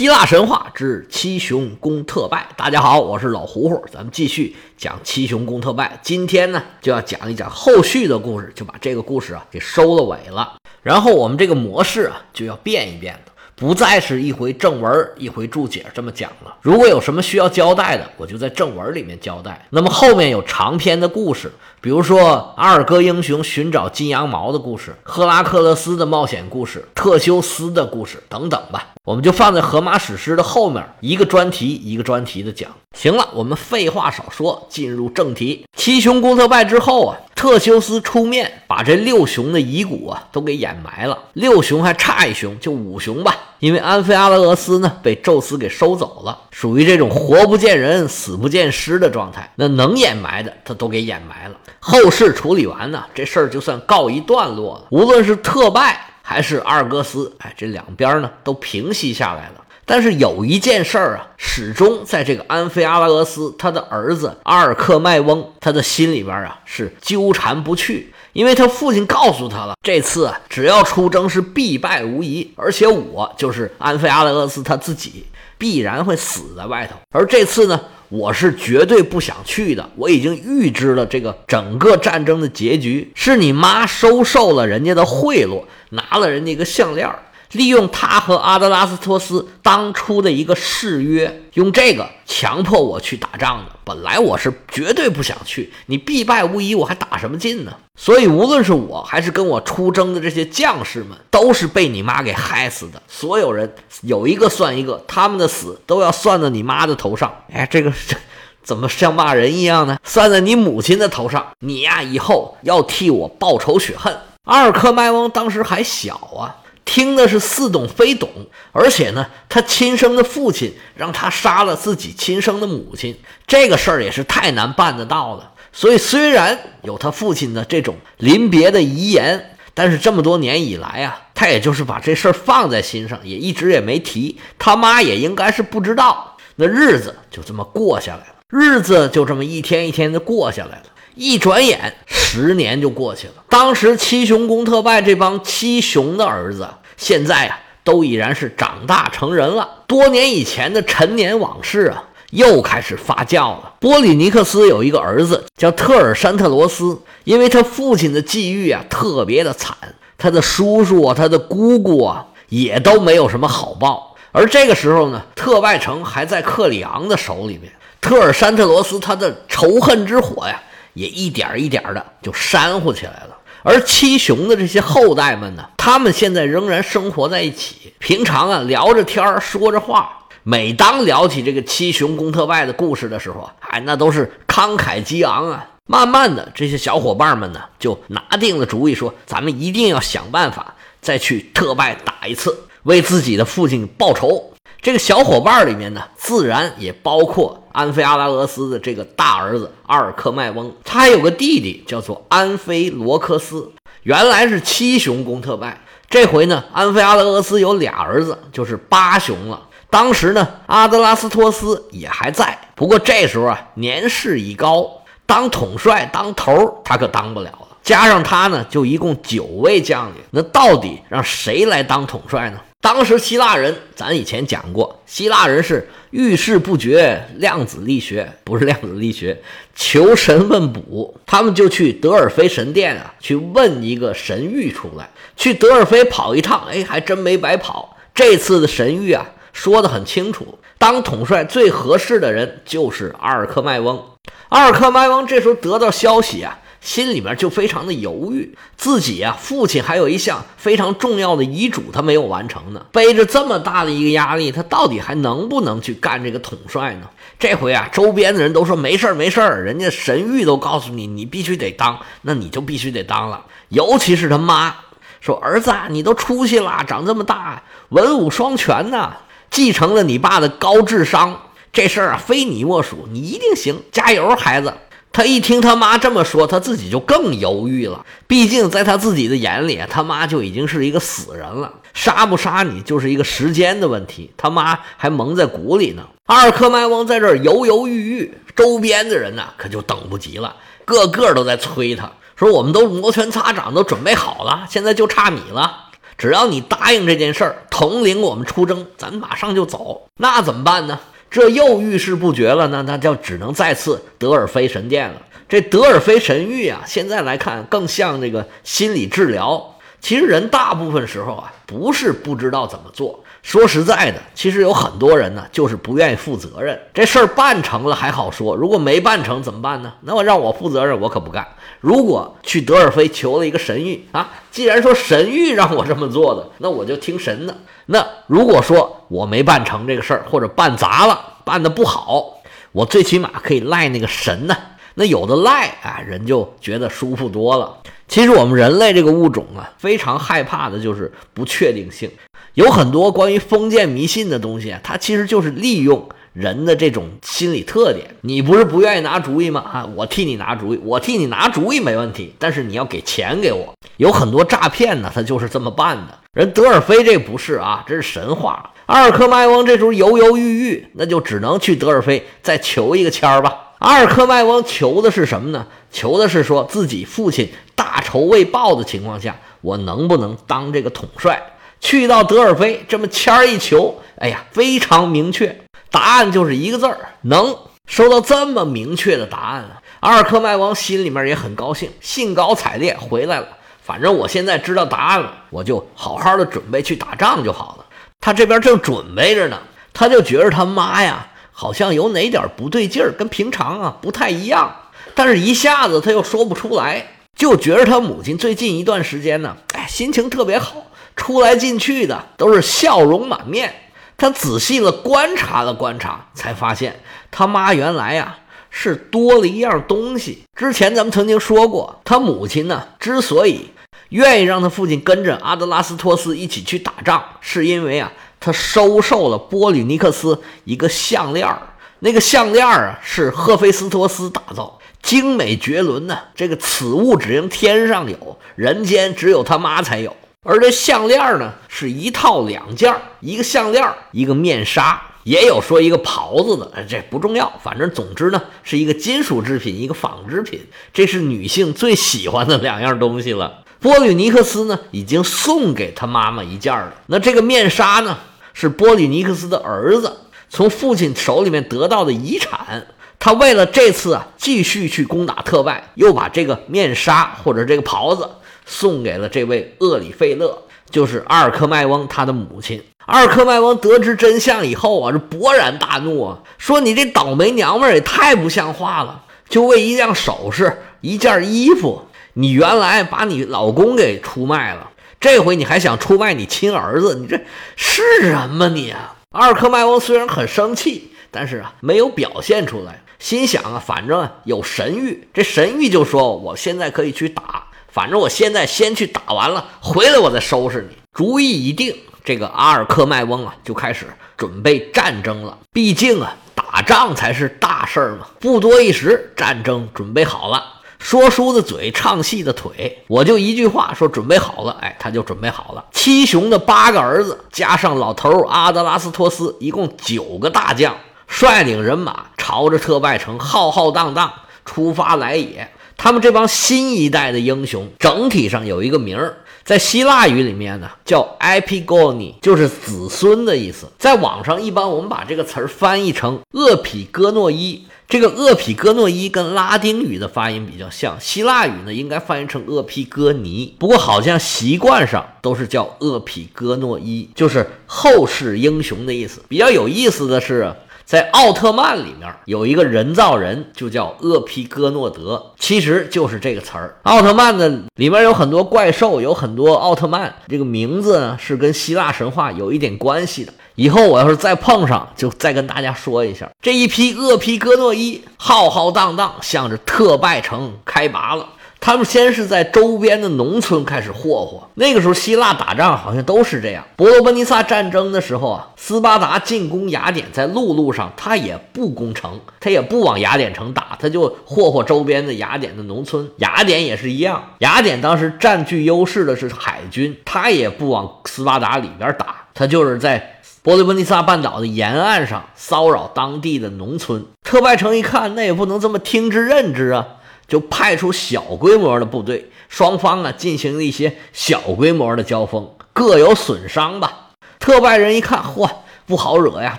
希腊神话之七雄攻特拜。大家好，我是老胡胡，咱们继续讲七雄攻特拜。今天呢，就要讲一讲后续的故事，就把这个故事啊给收了尾了。然后我们这个模式啊就要变一变了。不再是一回正文一回注解这么讲了。如果有什么需要交代的，我就在正文里面交代。那么后面有长篇的故事，比如说阿尔戈英雄寻找金羊毛的故事，赫拉克勒斯的冒险故事，特修斯的故事等等吧，我们就放在荷马史诗的后面，一个专题一个专题的讲。行了，我们废话少说，进入正题。七雄攻特拜之后啊。特修斯出面把这六雄的遗骨啊都给掩埋了，六雄还差一雄，就五雄吧。因为安菲阿拉俄斯呢被宙斯给收走了，属于这种活不见人、死不见尸的状态。那能掩埋的他都给掩埋了。后事处理完呢，这事儿就算告一段落了。无论是特拜还是阿尔戈斯，哎，这两边呢都平息下来了。但是有一件事儿啊，始终在这个安菲阿拉俄斯他的儿子阿尔克迈翁他的心里边啊是纠缠不去，因为他父亲告诉他了，这次啊只要出征是必败无疑，而且我就是安菲阿拉俄斯他自己必然会死在外头，而这次呢，我是绝对不想去的，我已经预知了这个整个战争的结局，是你妈收受了人家的贿赂，拿了人家一个项链。利用他和阿德拉斯托斯当初的一个誓约，用这个强迫我去打仗的。本来我是绝对不想去，你必败无疑，我还打什么劲呢？所以无论是我还是跟我出征的这些将士们，都是被你妈给害死的。所有人有一个算一个，他们的死都要算到你妈的头上。哎，这个这怎么像骂人一样呢？算在你母亲的头上，你呀以后要替我报仇雪恨。阿尔克迈翁当时还小啊。听的是似懂非懂，而且呢，他亲生的父亲让他杀了自己亲生的母亲，这个事儿也是太难办得到了。所以虽然有他父亲的这种临别的遗言，但是这么多年以来啊，他也就是把这事儿放在心上，也一直也没提。他妈也应该是不知道。那日子就这么过下来了，日子就这么一天一天的过下来了。一转眼，十年就过去了。当时七雄公特拜这帮七雄的儿子，现在啊，都已然是长大成人了。多年以前的陈年往事啊，又开始发酵了。波里尼克斯有一个儿子叫特尔山特罗斯，因为他父亲的际遇啊特别的惨，他的叔叔啊，他的姑姑啊，也都没有什么好报。而这个时候呢，特拜城还在克里昂的手里面，特尔山特罗斯他的仇恨之火呀。也一点一点的就煽乎起来了，而七雄的这些后代们呢，他们现在仍然生活在一起，平常啊聊着天儿，说着话。每当聊起这个七雄攻特拜的故事的时候，哎，那都是慷慨激昂啊。慢慢的，这些小伙伴们呢，就拿定了主意，说咱们一定要想办法再去特拜打一次，为自己的父亲报仇。这个小伙伴里面呢，自然也包括安菲阿拉俄斯的这个大儿子阿尔克迈翁，他还有个弟弟叫做安菲罗克斯。原来是七雄公特拜，这回呢，安菲阿拉俄斯有俩儿子，就是八雄了。当时呢，阿德拉斯托斯也还在，不过这时候啊，年事已高，当统帅当头他可当不了了。加上他呢，就一共九位将领，那到底让谁来当统帅呢？当时希腊人，咱以前讲过，希腊人是遇事不决，量子力学不是量子力学，求神问卜，他们就去德尔菲神殿啊，去问一个神谕出来，去德尔菲跑一趟，哎，还真没白跑。这次的神谕啊，说的很清楚，当统帅最合适的人就是阿尔克迈翁。阿尔克迈翁这时候得到消息啊。心里面就非常的犹豫，自己啊，父亲还有一项非常重要的遗嘱，他没有完成呢。背着这么大的一个压力，他到底还能不能去干这个统帅呢？这回啊，周边的人都说没事儿，没事儿，人家神谕都告诉你，你必须得当，那你就必须得当了。尤其是他妈说：“儿子，啊你都出息了，长这么大，文武双全呢，继承了你爸的高智商，这事儿啊，非你莫属，你一定行，加油，孩子。”他一听他妈这么说，他自己就更犹豫了。毕竟在他自己的眼里，他妈就已经是一个死人了，杀不杀你就是一个时间的问题。他妈还蒙在鼓里呢。阿尔克迈翁在这儿犹犹豫豫，周边的人呢可就等不及了，个个都在催他，说：“我们都摩拳擦掌，都准备好了，现在就差你了。”只要你答应这件事儿，统领我们出征，咱马上就走。那怎么办呢？这又遇事不决了，那那就只能再次德尔菲神殿了。这德尔菲神域啊，现在来看更像这个心理治疗。其实人大部分时候啊，不是不知道怎么做。说实在的，其实有很多人呢，就是不愿意负责任。这事儿办成了还好说，如果没办成怎么办呢？那我让我负责任，我可不干。如果去德尔菲求了一个神谕啊，既然说神谕让我这么做的，那我就听神的。那如果说我没办成这个事儿，或者办砸了，办的不好，我最起码可以赖那个神呢。那有的赖啊，人就觉得舒服多了。其实我们人类这个物种啊，非常害怕的就是不确定性。有很多关于封建迷信的东西啊，它其实就是利用人的这种心理特点。你不是不愿意拿主意吗？啊，我替你拿主意，我替你拿主意没问题，但是你要给钱给我。有很多诈骗呢，他就是这么办的。人德尔菲这不是啊，这是神话。阿尔克迈翁这时候犹犹豫豫，那就只能去德尔菲再求一个签儿吧。阿尔克迈翁求的是什么呢？求的是说自己父亲大仇未报的情况下，我能不能当这个统帅？去到德尔菲，这么签儿一求，哎呀，非常明确，答案就是一个字儿：能。收到这么明确的答案啊，阿尔克迈王心里面也很高兴，兴高采烈回来了。反正我现在知道答案了，我就好好的准备去打仗就好了。他这边正准备着呢，他就觉着他妈呀，好像有哪点不对劲儿，跟平常啊不太一样。但是一下子他又说不出来，就觉着他母亲最近一段时间呢，哎，心情特别好。出来进去的都是笑容满面。他仔细的观察了观察，才发现他妈原来呀是多了一样东西。之前咱们曾经说过，他母亲呢之所以愿意让他父亲跟着阿德拉斯托斯一起去打仗，是因为啊他收受了波吕尼克斯一个项链儿。那个项链儿啊是赫菲斯托斯打造，精美绝伦呢。这个此物只应天上有，人间只有他妈才有。而这项链呢，是一套两件一个项链，一个面纱，也有说一个袍子的，这不重要，反正总之呢，是一个金属制品，一个纺织品，这是女性最喜欢的两样东西了。波吕尼克斯呢，已经送给他妈妈一件了。那这个面纱呢，是波吕尼克斯的儿子从父亲手里面得到的遗产。他为了这次啊，继续去攻打特拜，又把这个面纱或者这个袍子。送给了这位厄里费勒，就是阿尔克迈翁他的母亲。阿尔克迈翁得知真相以后啊，是勃然大怒啊，说：“你这倒霉娘们儿也太不像话了！就为一样首饰、一件衣服，你原来把你老公给出卖了，这回你还想出卖你亲儿子？你这是人吗你啊？”阿尔克迈翁虽然很生气，但是啊，没有表现出来，心想啊，反正有神谕，这神谕就说我现在可以去打。反正我现在先去打完了，回来我再收拾你。主意已定，这个阿尔克迈翁啊就开始准备战争了。毕竟啊，打仗才是大事儿嘛。不多一时，战争准备好了。说书的嘴，唱戏的腿，我就一句话说准备好了。哎，他就准备好了。七雄的八个儿子，加上老头阿德拉斯托斯，一共九个大将，率领人马朝着特拜城浩浩荡荡出发来也。他们这帮新一代的英雄，整体上有一个名儿，在希腊语里面呢叫 Epigoni，就是子孙的意思。在网上一般我们把这个词儿翻译成厄匹戈诺伊。这个厄匹戈诺伊跟拉丁语的发音比较像，希腊语呢应该翻译成厄皮戈尼，不过好像习惯上都是叫厄匹戈诺伊，就是后世英雄的意思。比较有意思的是。在奥特曼里面有一个人造人，就叫厄皮戈诺德，其实就是这个词儿。奥特曼的里面有很多怪兽，有很多奥特曼，这个名字呢是跟希腊神话有一点关系的。以后我要是再碰上，就再跟大家说一下。这一批厄皮戈诺伊浩浩荡荡向着特拜城开拔了。他们先是在周边的农村开始霍霍。那个时候，希腊打仗好像都是这样。伯罗奔尼撒战争的时候啊，斯巴达进攻雅典，在陆路上他也不攻城，他也不往雅典城打，他就霍霍周边的雅典的农村。雅典也是一样，雅典当时占据优势的是海军，他也不往斯巴达里边打，他就是在伯罗奔尼撒半岛的沿岸上骚扰当地的农村。特拜城一看，那也不能这么听之任之啊。就派出小规模的部队，双方啊进行了一些小规模的交锋。各有损伤吧。特拜人一看，嚯，不好惹呀，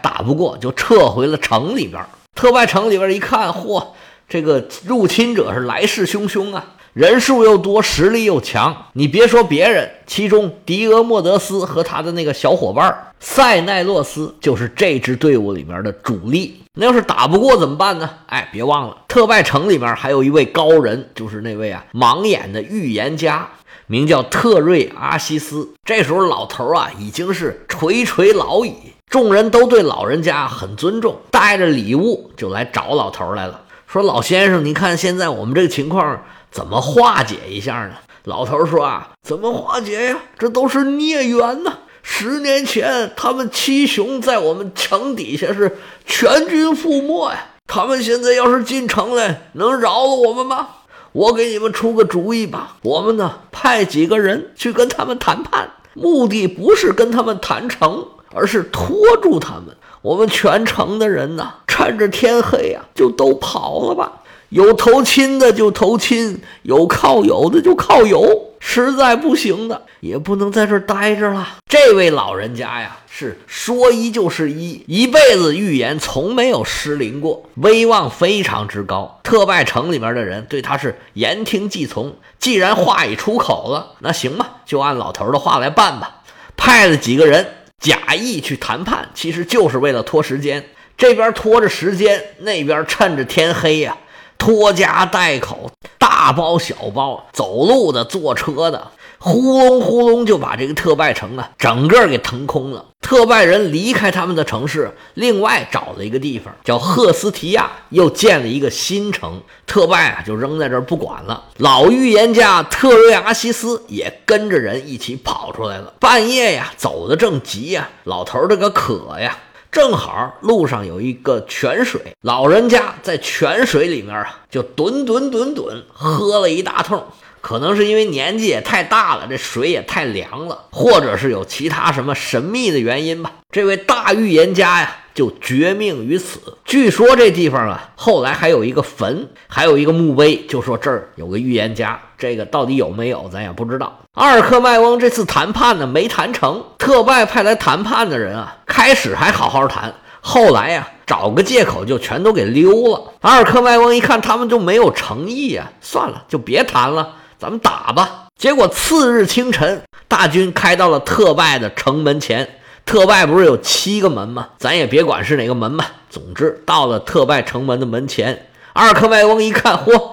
打不过，就撤回了城里边。特拜城里边一看，嚯，这个入侵者是来势汹汹啊，人数又多，实力又强。你别说别人，其中迪俄莫德斯和他的那个小伙伴塞奈洛斯就是这支队伍里面的主力。那要是打不过怎么办呢？哎，别忘了，特拜城里面还有一位高人，就是那位啊盲眼的预言家。名叫特瑞阿西斯，这时候老头啊已经是垂垂老矣，众人都对老人家很尊重，带着礼物就来找老头来了，说老先生，你看现在我们这个情况怎么化解一下呢？老头说啊，怎么化解呀？这都是孽缘呐！十年前他们七雄在我们城底下是全军覆没呀，他们现在要是进城来，能饶了我们吗？我给你们出个主意吧，我们呢派几个人去跟他们谈判，目的不是跟他们谈成，而是拖住他们。我们全城的人呢，趁着天黑呀，就都跑了吧。有投亲的就投亲，有靠友的就靠友。实在不行的，也不能在这儿待着了。这位老人家呀，是说一就是一，一辈子预言从没有失灵过，威望非常之高。特拜城里面的人对他是言听计从。既然话已出口了，那行吧，就按老头的话来办吧。派了几个人假意去谈判，其实就是为了拖时间。这边拖着时间，那边趁着天黑呀。拖家带口，大包小包，走路的、坐车的，呼隆呼隆就把这个特拜城啊，整个给腾空了。特拜人离开他们的城市，另外找了一个地方，叫赫斯提亚，又建了一个新城。特拜啊，就扔在这儿不管了。老预言家特瑞阿西斯也跟着人一起跑出来了。半夜呀，走的正急呀，老头这个渴呀。正好路上有一个泉水，老人家在泉水里面啊，就吨吨吨吨喝了一大通。可能是因为年纪也太大了，这水也太凉了，或者是有其他什么神秘的原因吧。这位大预言家呀，就绝命于此。据说这地方啊，后来还有一个坟，还有一个墓碑，就说这儿有个预言家。这个到底有没有，咱也不知道。阿尔克麦翁这次谈判呢，没谈成。特拜派来谈判的人啊，开始还好好谈，后来呀，找个借口就全都给溜了。阿尔克麦翁一看他们就没有诚意呀，算了，就别谈了。咱们打吧！结果次日清晨，大军开到了特拜的城门前。特拜不是有七个门吗？咱也别管是哪个门吧。总之，到了特拜城门的门前，二克麦翁一看，嚯，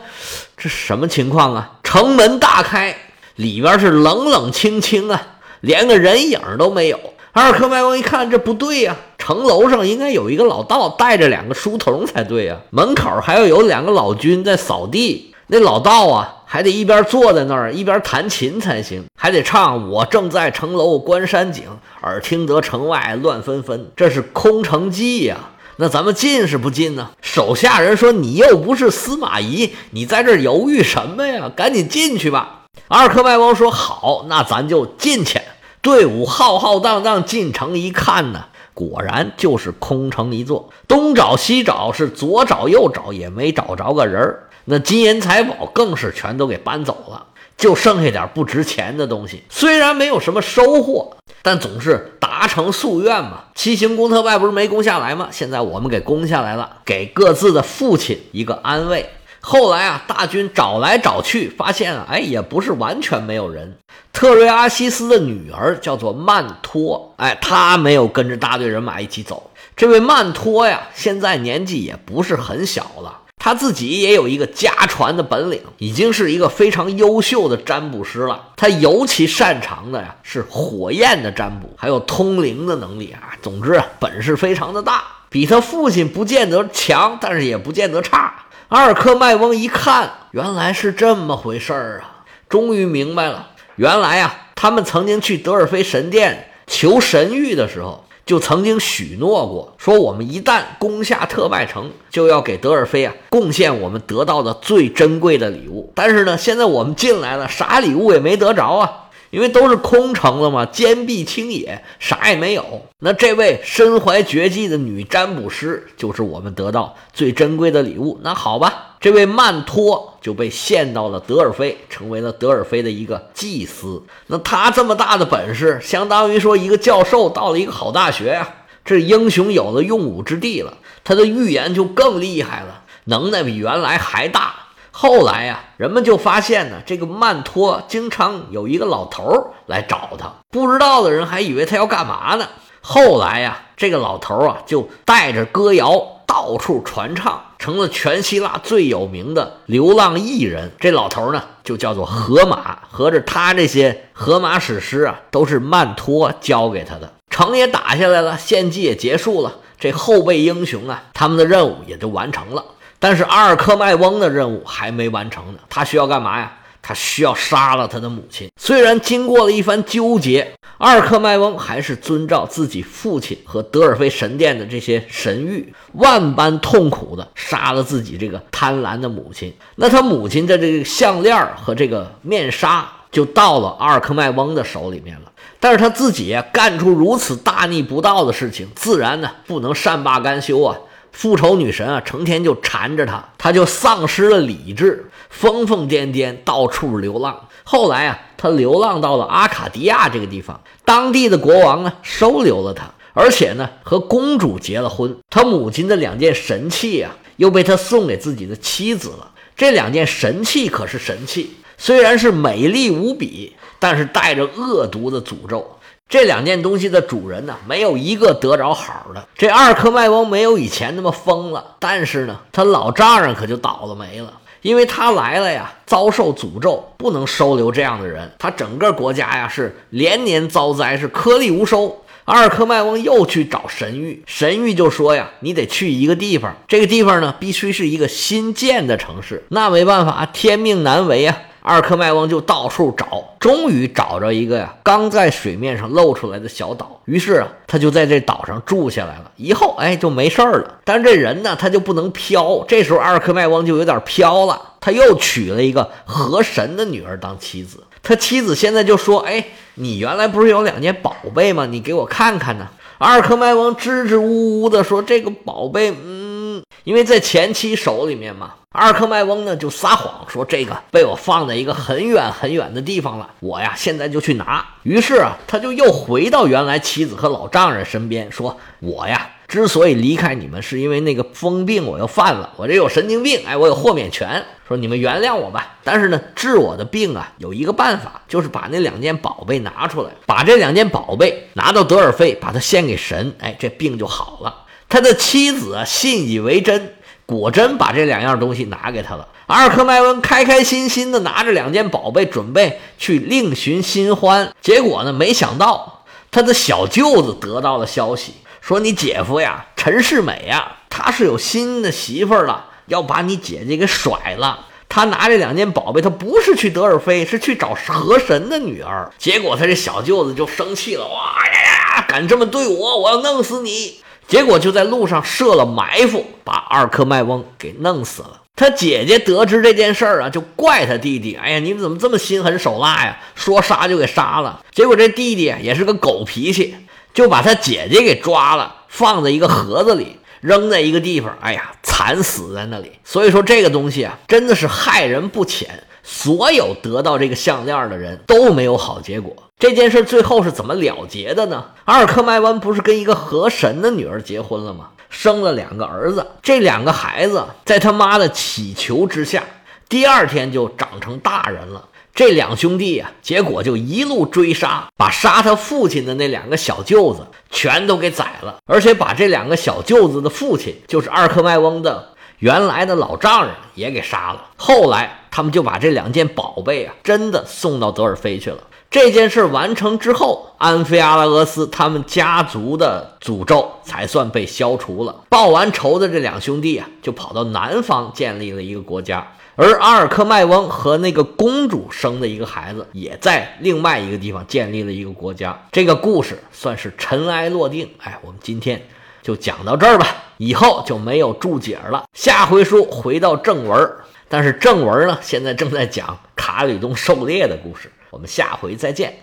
这什么情况啊？城门大开，里边是冷冷清清啊，连个人影都没有。二克麦翁一看，这不对呀，城楼上应该有一个老道带着两个书童才对呀，门口还要有两个老军在扫地。那老道啊。还得一边坐在那儿一边弹琴才行，还得唱“我正在城楼观山景，耳听得城外乱纷纷”，这是空城计呀。那咱们进是不进呢？手下人说：“你又不是司马懿，你在这儿犹豫什么呀？赶紧进去吧。”阿尔克麦翁说：“好，那咱就进去。”队伍浩浩荡荡进城一看呢，果然就是空城一座，东找西找，是左找右找，也没找着个人儿。那金银财宝更是全都给搬走了，就剩下点不值钱的东西。虽然没有什么收获，但总是达成夙愿嘛。七星宫特拜不是没攻下来吗？现在我们给攻下来了，给各自的父亲一个安慰。后来啊，大军找来找去，发现啊，哎，也不是完全没有人。特瑞阿西斯的女儿叫做曼托，哎，她没有跟着大队人马一起走。这位曼托呀，现在年纪也不是很小了。他自己也有一个家传的本领，已经是一个非常优秀的占卜师了。他尤其擅长的呀是火焰的占卜，还有通灵的能力啊。总之本事非常的大，比他父亲不见得强，但是也不见得差。阿尔克麦翁一看，原来是这么回事儿啊，终于明白了。原来啊，他们曾经去德尔菲神殿求神谕的时候。就曾经许诺过，说我们一旦攻下特拜城，就要给德尔菲啊贡献我们得到的最珍贵的礼物。但是呢，现在我们进来了，啥礼物也没得着啊。因为都是空城了嘛，坚壁清野，啥也没有。那这位身怀绝技的女占卜师，就是我们得到最珍贵的礼物。那好吧，这位曼托就被献到了德尔菲，成为了德尔菲的一个祭司。那他这么大的本事，相当于说一个教授到了一个好大学呀，这英雄有了用武之地了，他的预言就更厉害了，能耐比原来还大。后来呀，人们就发现呢，这个曼托经常有一个老头儿来找他，不知道的人还以为他要干嘛呢。后来呀，这个老头儿啊就带着歌谣到处传唱，成了全希腊最有名的流浪艺人。这老头儿呢就叫做荷马，合着他这些荷马史诗啊都是曼托教给他的。城也打下来了，献祭也结束了，这后备英雄啊，他们的任务也就完成了。但是阿尔克迈翁的任务还没完成呢，他需要干嘛呀？他需要杀了他的母亲。虽然经过了一番纠结，阿尔克迈翁还是遵照自己父亲和德尔菲神殿的这些神谕，万般痛苦的杀了自己这个贪婪的母亲。那他母亲的这个项链和这个面纱就到了阿尔克迈翁的手里面了。但是他自己干出如此大逆不道的事情，自然呢不能善罢甘休啊。复仇女神啊，成天就缠着他，他就丧失了理智，疯疯癫癫，到处流浪。后来啊，他流浪到了阿卡迪亚这个地方，当地的国王呢收留了他，而且呢和公主结了婚。他母亲的两件神器啊，又被他送给自己的妻子了。这两件神器可是神器，虽然是美丽无比，但是带着恶毒的诅咒。这两件东西的主人呢，没有一个得着好的。这二克麦翁没有以前那么疯了，但是呢，他老丈人可就倒了霉了，因为他来了呀，遭受诅咒，不能收留这样的人。他整个国家呀是连年遭灾，是颗粒无收。阿尔克麦翁又去找神谕，神谕就说呀，你得去一个地方，这个地方呢必须是一个新建的城市。那没办法，天命难违啊。阿尔克迈翁就到处找，终于找着一个呀，刚在水面上露出来的小岛。于是啊，他就在这岛上住下来了。以后哎，就没事儿了。但是这人呢，他就不能飘。这时候阿尔克迈翁就有点飘了。他又娶了一个河神的女儿当妻子。他妻子现在就说：“哎，你原来不是有两件宝贝吗？你给我看看呢。”阿尔克迈翁支支吾吾的说：“这个宝贝，嗯，因为在前妻手里面嘛。”阿尔克麦翁呢就撒谎说这个被我放在一个很远很远的地方了，我呀现在就去拿。于是啊，他就又回到原来妻子和老丈人身边，说我呀之所以离开你们，是因为那个疯病我又犯了，我这有神经病，哎，我有豁免权，说你们原谅我吧。但是呢，治我的病啊有一个办法，就是把那两件宝贝拿出来，把这两件宝贝拿到德尔菲，把它献给神，哎，这病就好了。他的妻子信以为真。果真把这两样东西拿给他了。阿尔克迈温开开心心的拿着两件宝贝，准备去另寻新欢。结果呢，没想到他的小舅子得到了消息，说你姐夫呀，陈世美呀，他是有新的媳妇了，要把你姐姐给甩了。他拿这两件宝贝，他不是去德尔菲，是去找河神的女儿。结果他这小舅子就生气了，哇呀呀，敢这么对我，我要弄死你！结果就在路上设了埋伏，把二克迈翁给弄死了。他姐姐得知这件事儿啊，就怪他弟弟：“哎呀，你们怎么这么心狠手辣呀？说杀就给杀了。”结果这弟弟也是个狗脾气，就把他姐姐给抓了，放在一个盒子里，扔在一个地方。哎呀，惨死在那里。所以说这个东西啊，真的是害人不浅。所有得到这个项链的人都没有好结果。这件事最后是怎么了结的呢？阿尔克迈翁不是跟一个河神的女儿结婚了吗？生了两个儿子，这两个孩子在他妈的祈求之下，第二天就长成大人了。这两兄弟啊，结果就一路追杀，把杀他父亲的那两个小舅子全都给宰了，而且把这两个小舅子的父亲，就是阿尔克迈翁的。原来的老丈人也给杀了。后来他们就把这两件宝贝啊，真的送到德尔菲去了。这件事完成之后，安菲阿拉俄斯他们家族的诅咒才算被消除了。报完仇的这两兄弟啊，就跑到南方建立了一个国家。而阿尔克迈翁和那个公主生的一个孩子，也在另外一个地方建立了一个国家。这个故事算是尘埃落定。哎，我们今天。就讲到这儿吧，以后就没有注解了。下回书回到正文，但是正文呢，现在正在讲卡里东狩猎的故事。我们下回再见。